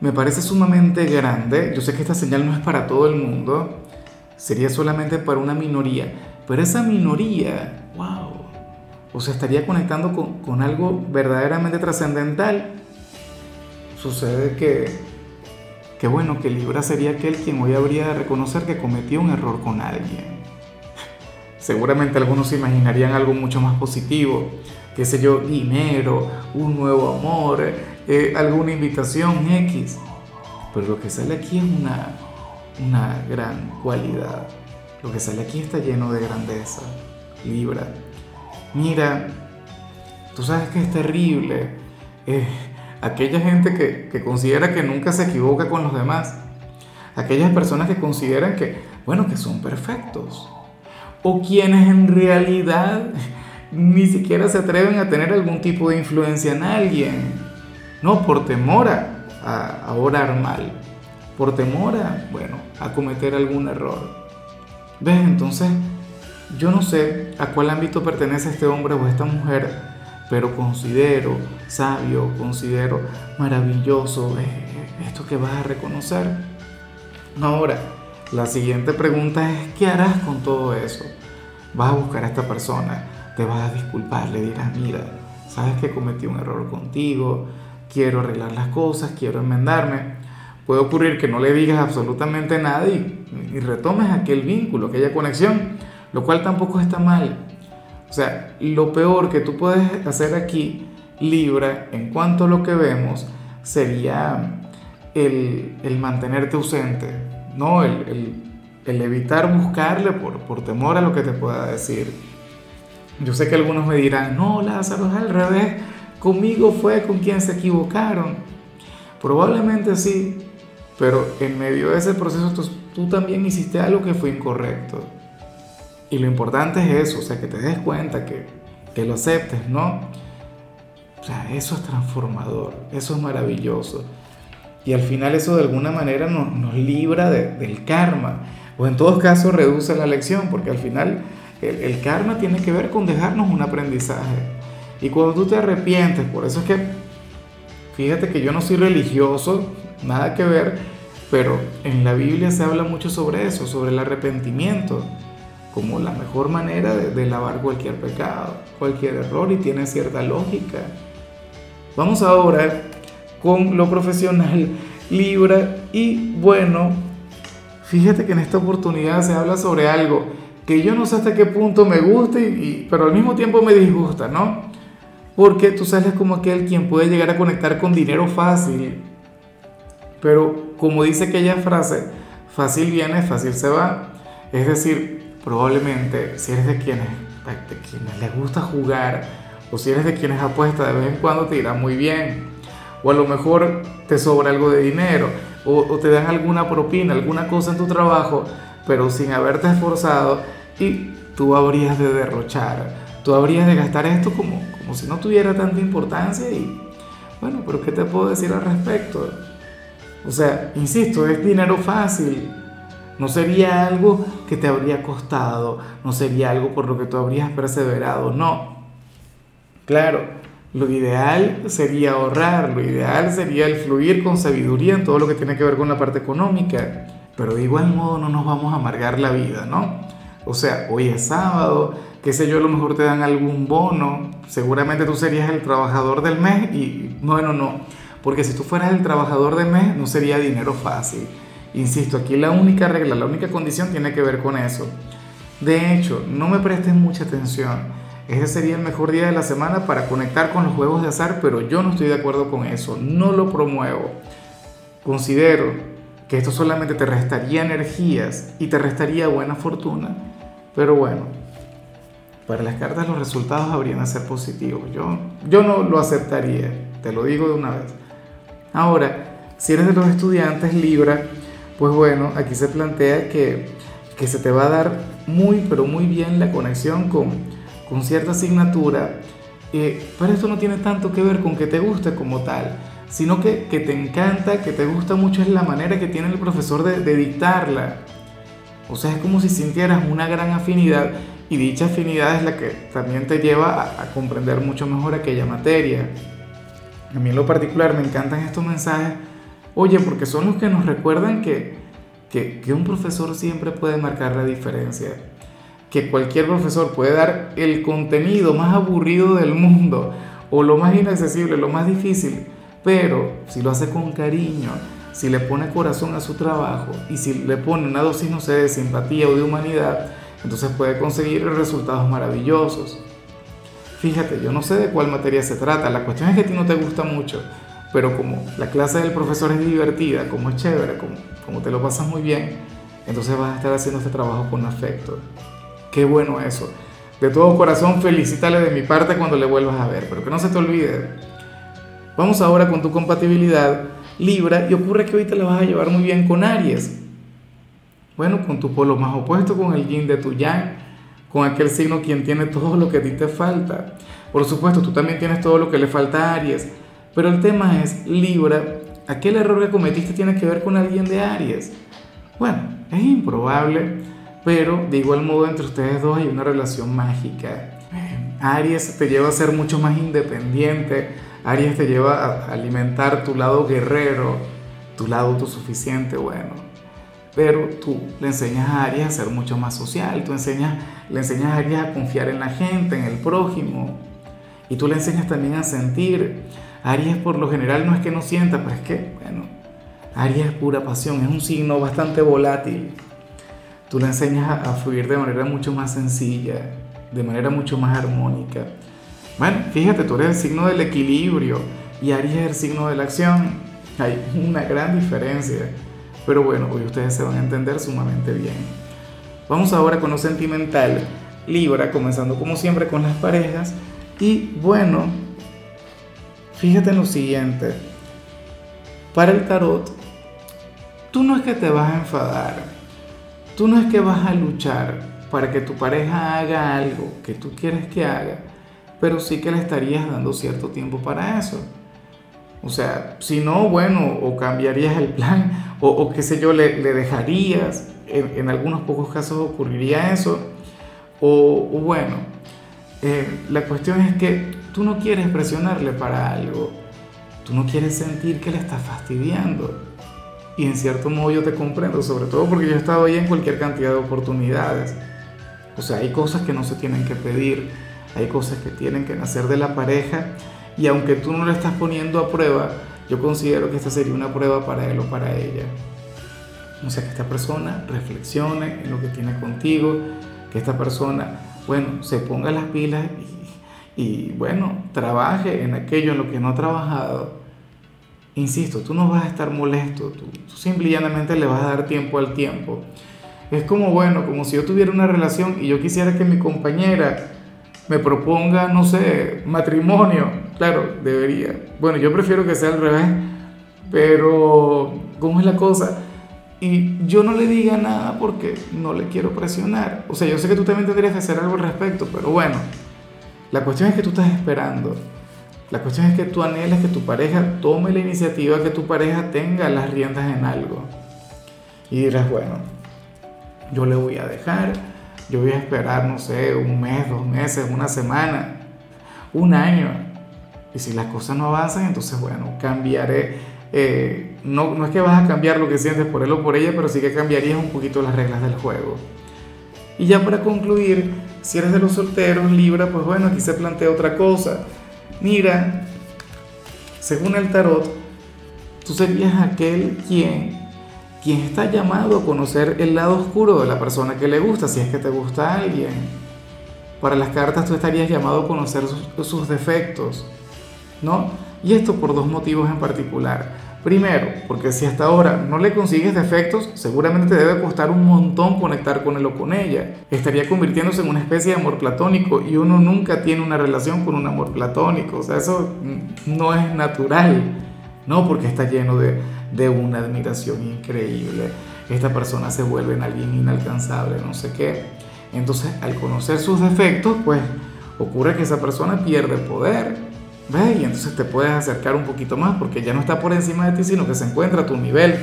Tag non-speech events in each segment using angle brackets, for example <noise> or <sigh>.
me parece sumamente grande. Yo sé que esta señal no es para todo el mundo, sería solamente para una minoría, pero esa minoría, wow, o se estaría conectando con, con algo verdaderamente trascendental. Sucede que, que, bueno, que Libra sería aquel quien hoy habría de reconocer que cometió un error con alguien. Seguramente algunos se imaginarían algo mucho más positivo, qué sé yo, dinero, un nuevo amor, eh, alguna invitación X. Pero lo que sale aquí es una, una gran cualidad. Lo que sale aquí está lleno de grandeza. Libra. Mira, tú sabes que es terrible. Eh, aquella gente que, que considera que nunca se equivoca con los demás. Aquellas personas que consideran que, bueno, que son perfectos. O quienes en realidad ni siquiera se atreven a tener algún tipo de influencia en alguien no por temor a, orar mal, por temor a, bueno, a cometer algún error. ¿Ves? Entonces, yo no sé a cuál ámbito pertenece este hombre o esta mujer, pero considero sabio, considero maravilloso esto que vas a reconocer. Ahora, la siguiente pregunta es, ¿qué harás con todo eso? Vas a buscar a esta persona, te vas a disculpar, le dirás, mira, sabes que cometí un error contigo, quiero arreglar las cosas, quiero enmendarme. Puede ocurrir que no le digas absolutamente nada y, retomes aquel vínculo, aquella conexión, lo cual tampoco está mal. O sea, lo peor que tú puedes hacer aquí, Libra, en cuanto a lo que vemos, sería el, el mantenerte ausente, ¿no? El, el, evitar buscarle por, por temor a lo que te pueda decir. Yo sé que algunos me dirán, no, Lázaro, es al revés conmigo fue con quien se equivocaron. Probablemente sí, pero en medio de ese proceso tú, también hiciste algo que fue incorrecto. Y lo importante es eso, o sea, que te des cuenta, que, que lo aceptes, ¿no? O sea, eso es transformador, eso es maravilloso. Y al final eso de alguna manera nos, nos libra del karma, o en todos casos reduce la lección, porque al final el, karma tiene que ver con dejarnos un aprendizaje. Y cuando tú te arrepientes, por eso es que, fíjate que yo no soy religioso, nada que ver, pero en la Biblia se habla mucho sobre eso, sobre el arrepentimiento, como la mejor manera de, lavar cualquier pecado, cualquier error y tiene cierta lógica. Vamos ahora con lo profesional, Libra, y bueno, fíjate que en esta oportunidad se habla sobre algo que yo no sé hasta qué punto me gusta, y, pero al mismo tiempo me disgusta, ¿no? Porque tú sales como aquel quien puede llegar a conectar con dinero fácil. Pero como dice aquella frase, fácil viene, fácil se va. Es decir, probablemente si eres de quienes, de quienes les gusta jugar o si eres de quienes apuesta de vez en cuando te irá muy bien. O a lo mejor te sobra algo de dinero o, o te dan alguna propina, alguna cosa en tu trabajo, pero sin haberte esforzado y tú habrías de derrochar tú habrías de gastar esto como, como si no tuviera tanta importancia y bueno, pero ¿qué te puedo decir al respecto? O sea, insisto, es dinero fácil. No sería algo que te habría costado, no sería algo por lo que tú habrías perseverado, no. Claro, lo ideal sería ahorrar, lo ideal sería el fluir con sabiduría en todo lo que tiene que ver con la parte económica, pero de igual modo no nos vamos a amargar la vida, ¿no? O sea, hoy es sábado, qué sé yo, a lo mejor te dan algún bono, seguramente tú serías el trabajador del mes y bueno, no, porque si tú fueras el trabajador del mes no sería dinero fácil. Insisto, aquí la única regla, la única condición tiene que ver con eso. De hecho, no me prestes mucha atención. Ese sería el mejor día de la semana para conectar con los juegos de azar, pero yo no estoy de acuerdo con eso, no lo promuevo. Considero que esto solamente te restaría energías y te restaría buena fortuna, pero bueno, para las cartas los resultados habrían de ser positivos. Yo, yo no lo aceptaría, te lo digo de una vez. Ahora, Si eres de los estudiantes Libra, pues bueno, aquí se plantea que, que se te va a dar muy, pero muy bien la conexión con, con cierta asignatura, eh, pero esto no tiene tanto que ver con que te guste como tal, sino que, que te encanta, que te gusta mucho es la manera que tiene el profesor de, de dictarla. O sea, es como si sintieras una gran afinidad y dicha afinidad es la que también te lleva a, comprender mucho mejor aquella materia. A mí en lo particular me encantan estos mensajes, oye, porque son los que nos recuerdan que, que un profesor siempre puede marcar la diferencia, que cualquier profesor puede dar el contenido más aburrido del mundo o lo más inaccesible, lo más difícil, pero si lo hace con cariño, si le pone corazón a su trabajo y si le pone una dosis, no sé, de simpatía o de humanidad, entonces puede conseguir resultados maravillosos. Fíjate, yo no sé de cuál materia se trata, la cuestión es que a ti no te gusta mucho, pero como la clase del profesor es divertida, como es chévere, como, como te lo pasas muy bien, entonces vas a estar haciendo este trabajo con afecto. Qué bueno eso. De todo corazón, felicítale de mi parte cuando le vuelvas a ver, pero que no se te olvide. Vamos ahora con tu compatibilidad Libra y ocurre que hoy te la vas a llevar muy bien con Aries. Bueno, con tu polo más opuesto, con el yin de tu yang, con aquel signo quien tiene todo lo que a ti te falta. Por supuesto, tú también tienes todo lo que le falta a Aries, pero el tema es, Libra, aquel error que cometiste tiene que ver con alguien de Aries. Bueno, es improbable, pero de igual modo entre ustedes dos hay una relación mágica. Aries te lleva a ser mucho más independiente, Aries te lleva a alimentar tu lado guerrero, tu lado autosuficiente, bueno pero tú le enseñas a Aries a ser mucho más social, tú enseñas, le enseñas a Aries a confiar en la gente, en el prójimo, y tú le enseñas también a sentir. Aries por lo general no es que no sienta, pero es que, bueno, Aries es pura pasión, es un signo bastante volátil. Tú le enseñas a, a fluir de manera mucho más sencilla, de manera mucho más armónica. Bueno, fíjate, tú eres el signo del equilibrio y Aries es el signo de la acción. Hay una gran diferencia. Pero bueno, hoy ustedes se van a entender sumamente bien. Vamos ahora con lo sentimental. Libra, comenzando como siempre con las parejas. Y bueno, fíjate en lo siguiente. Para el tarot, tú no es que te vas a enfadar. Tú no es que vas a luchar para que tu pareja haga algo que tú quieres que haga, pero sí que le estarías dando cierto tiempo para eso. O sea, si no, bueno, o cambiarías el plan, <laughs> o, qué sé yo, le, dejarías. En, algunos pocos casos ocurriría eso. O, bueno, eh, la cuestión es que tú no quieres presionarle para algo. Tú no quieres sentir que le estás fastidiando. Y en cierto modo yo te comprendo, sobre todo porque yo he estado ahí en cualquier cantidad de oportunidades. O sea, hay cosas que no se tienen que pedir, hay cosas que tienen que nacer de la pareja y aunque tú no lo estás poniendo a prueba, yo considero que esta sería una prueba para él o para ella. O sea, que esta persona reflexione en lo que tiene contigo, que esta persona, bueno, se ponga las pilas y, bueno, trabaje en aquello en lo que no ha trabajado. Insisto, tú no vas a estar molesto, tú, tú simple y llanamente le vas a dar tiempo al tiempo. Es como, bueno, como si yo tuviera una relación y yo quisiera que mi compañera me proponga, no sé, matrimonio, claro, debería. Bueno, yo prefiero que sea al revés, pero ¿cómo es la cosa? Y yo no le diga nada porque no le quiero presionar. O sea, yo sé que tú también tendrías que hacer algo al respecto, pero bueno, la cuestión es que tú estás esperando. La cuestión es que tú anhelas que tu pareja tome la iniciativa, que tu pareja tenga las riendas en algo. Y dirás, bueno, yo le voy a dejar, yo voy a esperar, no sé, un mes, dos meses, una semana, un año. Y si las cosas no avanzan, entonces, bueno, cambiaré. Eh, no, no es que vas a cambiar lo que sientes por él o por ella, pero sí que cambiarías un poquito las reglas del juego. Y ya para concluir, si eres de los solteros, Libra, pues bueno, aquí se plantea otra cosa. Mira, según el tarot, tú serías aquel quien quien está llamado a conocer el lado oscuro de la persona que le gusta, si es que te gusta alguien. Para las cartas tú estarías llamado a conocer sus, defectos, ¿no? Y esto por dos motivos en particular. Primero, porque si hasta ahora no le consigues defectos, seguramente te debe costar un montón conectar con él o con ella. Estaría convirtiéndose en una especie de amor platónico y uno nunca tiene una relación con un amor platónico. O sea, eso no es natural, ¿no? Porque está lleno de, de una admiración increíble. Esta persona se vuelve en alguien inalcanzable, no sé qué. Entonces, al conocer sus defectos, pues ocurre que esa persona pierde poder. ¿Ves? Y entonces te puedes acercar un poquito más porque ya no está por encima de ti, sino que se encuentra a tu nivel.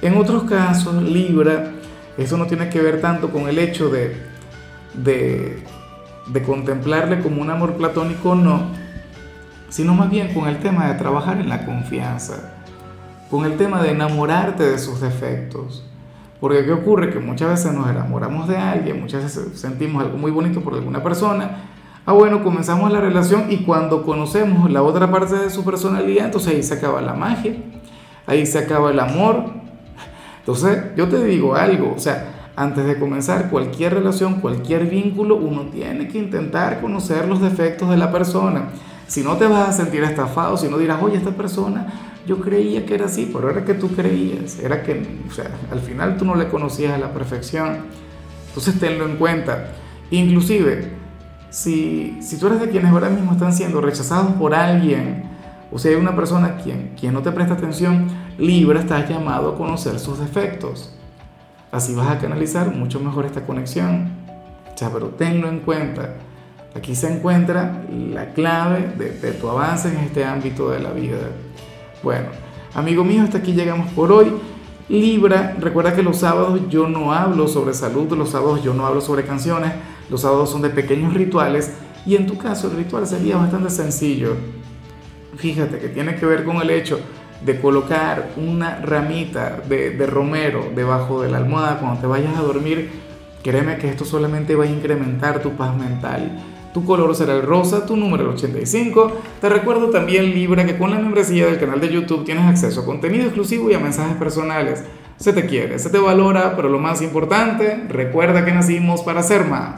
En otros casos, Libra, eso no tiene que ver tanto con el hecho de, de, de contemplarle como un amor platónico, no, sino más bien con el tema de trabajar en la confianza, con el tema de enamorarte de sus defectos. Porque ¿qué ocurre? Que muchas veces nos enamoramos de alguien, muchas veces sentimos algo muy bonito por alguna persona. Ah, bueno, comenzamos la relación y cuando conocemos la otra parte de su personalidad, entonces ahí se acaba la magia, ahí se acaba el amor. Entonces, yo te digo algo, o sea, antes de comenzar cualquier relación, cualquier vínculo, uno tiene que intentar conocer los defectos de la persona. Si no te vas a sentir estafado, si no dirás, oye, esta persona, yo creía que era así, pero era que tú creías, era que, o sea, al final tú no le conocías a la perfección. Entonces tenlo en cuenta. Inclusive, si, si tú eres de quienes ahora mismo están siendo rechazados por alguien, o sea, hay una persona quien, quien no te presta atención, Libra, estás llamado a conocer sus defectos. Así vas a canalizar mucho mejor esta conexión. O sea, pero tenlo en cuenta. Aquí se encuentra la clave de, de, tu avance en este ámbito de la vida. Bueno, amigo mío, hasta aquí llegamos por hoy. Libra, recuerda que los sábados yo no hablo sobre salud, los sábados yo no hablo sobre canciones, los sábados son de pequeños rituales y en tu caso el ritual sería bastante sencillo. Fíjate que tiene que ver con el hecho de colocar una ramita de, romero debajo de la almohada cuando te vayas a dormir, créeme que esto solamente va a incrementar tu paz mental. Tu color será el rosa, tu número el 85. Te recuerdo también, Libra, que con la membresía del canal de YouTube tienes acceso a contenido exclusivo y a mensajes personales. Se te quiere, se te valora, pero lo más importante, recuerda que nacimos para ser más.